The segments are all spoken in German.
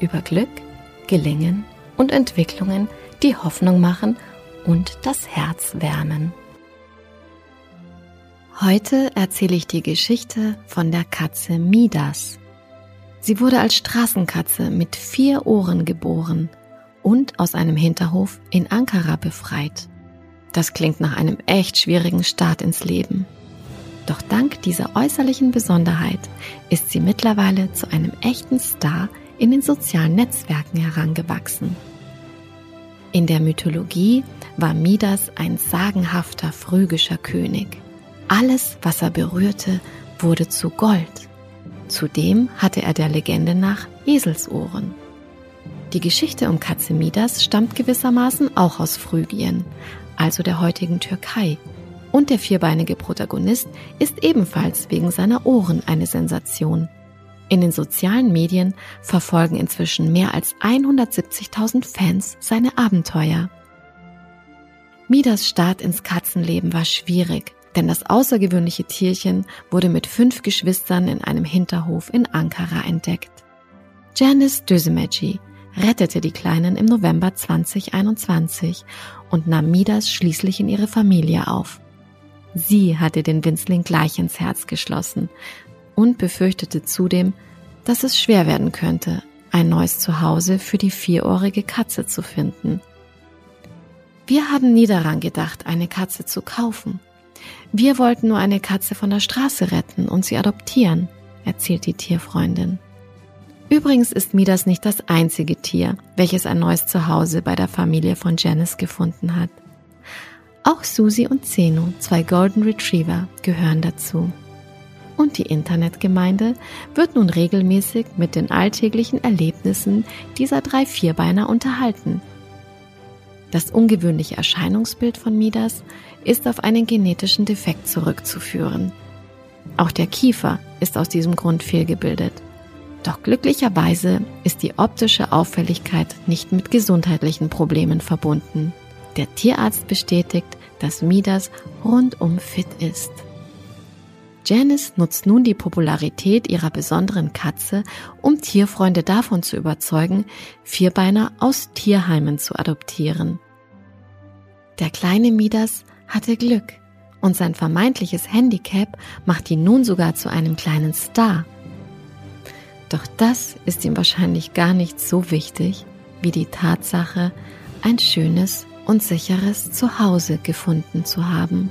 über Glück, Gelingen und Entwicklungen, die Hoffnung machen und das Herz wärmen. Heute erzähle ich die Geschichte von der Katze Midas. Sie wurde als Straßenkatze mit vier Ohren geboren und aus einem Hinterhof in Ankara befreit. Das klingt nach einem echt schwierigen Start ins Leben. Doch dank dieser äußerlichen Besonderheit ist sie mittlerweile zu einem echten Star in den sozialen Netzwerken herangewachsen. In der Mythologie war Midas ein sagenhafter phrygischer König. Alles, was er berührte, wurde zu Gold. Zudem hatte er der Legende nach Eselsohren. Die Geschichte um Katze Midas stammt gewissermaßen auch aus Phrygien, also der heutigen Türkei, und der vierbeinige Protagonist ist ebenfalls wegen seiner Ohren eine Sensation. In den sozialen Medien verfolgen inzwischen mehr als 170.000 Fans seine Abenteuer. Midas Start ins Katzenleben war schwierig, denn das außergewöhnliche Tierchen wurde mit fünf Geschwistern in einem Hinterhof in Ankara entdeckt. Janice Dösemeci rettete die Kleinen im November 2021 und nahm Midas schließlich in ihre Familie auf. Sie hatte den Winzling gleich ins Herz geschlossen, und befürchtete zudem, dass es schwer werden könnte, ein neues Zuhause für die vierohrige Katze zu finden. Wir haben nie daran gedacht, eine Katze zu kaufen. Wir wollten nur eine Katze von der Straße retten und sie adoptieren, erzählt die Tierfreundin. Übrigens ist Midas nicht das einzige Tier, welches ein neues Zuhause bei der Familie von Janice gefunden hat. Auch Susi und Zeno, zwei Golden Retriever, gehören dazu und die Internetgemeinde wird nun regelmäßig mit den alltäglichen Erlebnissen dieser drei Vierbeiner unterhalten. Das ungewöhnliche Erscheinungsbild von Midas ist auf einen genetischen Defekt zurückzuführen. Auch der Kiefer ist aus diesem Grund fehlgebildet. Doch glücklicherweise ist die optische Auffälligkeit nicht mit gesundheitlichen Problemen verbunden. Der Tierarzt bestätigt, dass Midas rundum fit ist. Janice nutzt nun die Popularität ihrer besonderen Katze, um Tierfreunde davon zu überzeugen, Vierbeiner aus Tierheimen zu adoptieren. Der kleine Midas hatte Glück und sein vermeintliches Handicap macht ihn nun sogar zu einem kleinen Star. Doch das ist ihm wahrscheinlich gar nicht so wichtig wie die Tatsache, ein schönes und sicheres Zuhause gefunden zu haben.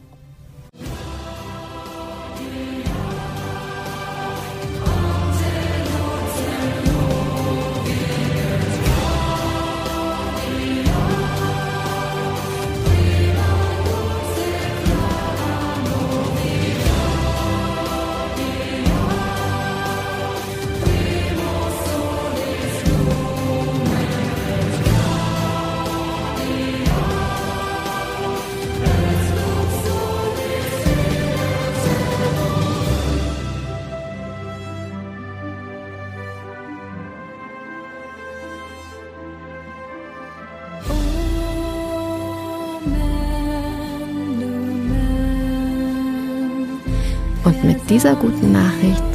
Und mit dieser guten Nachricht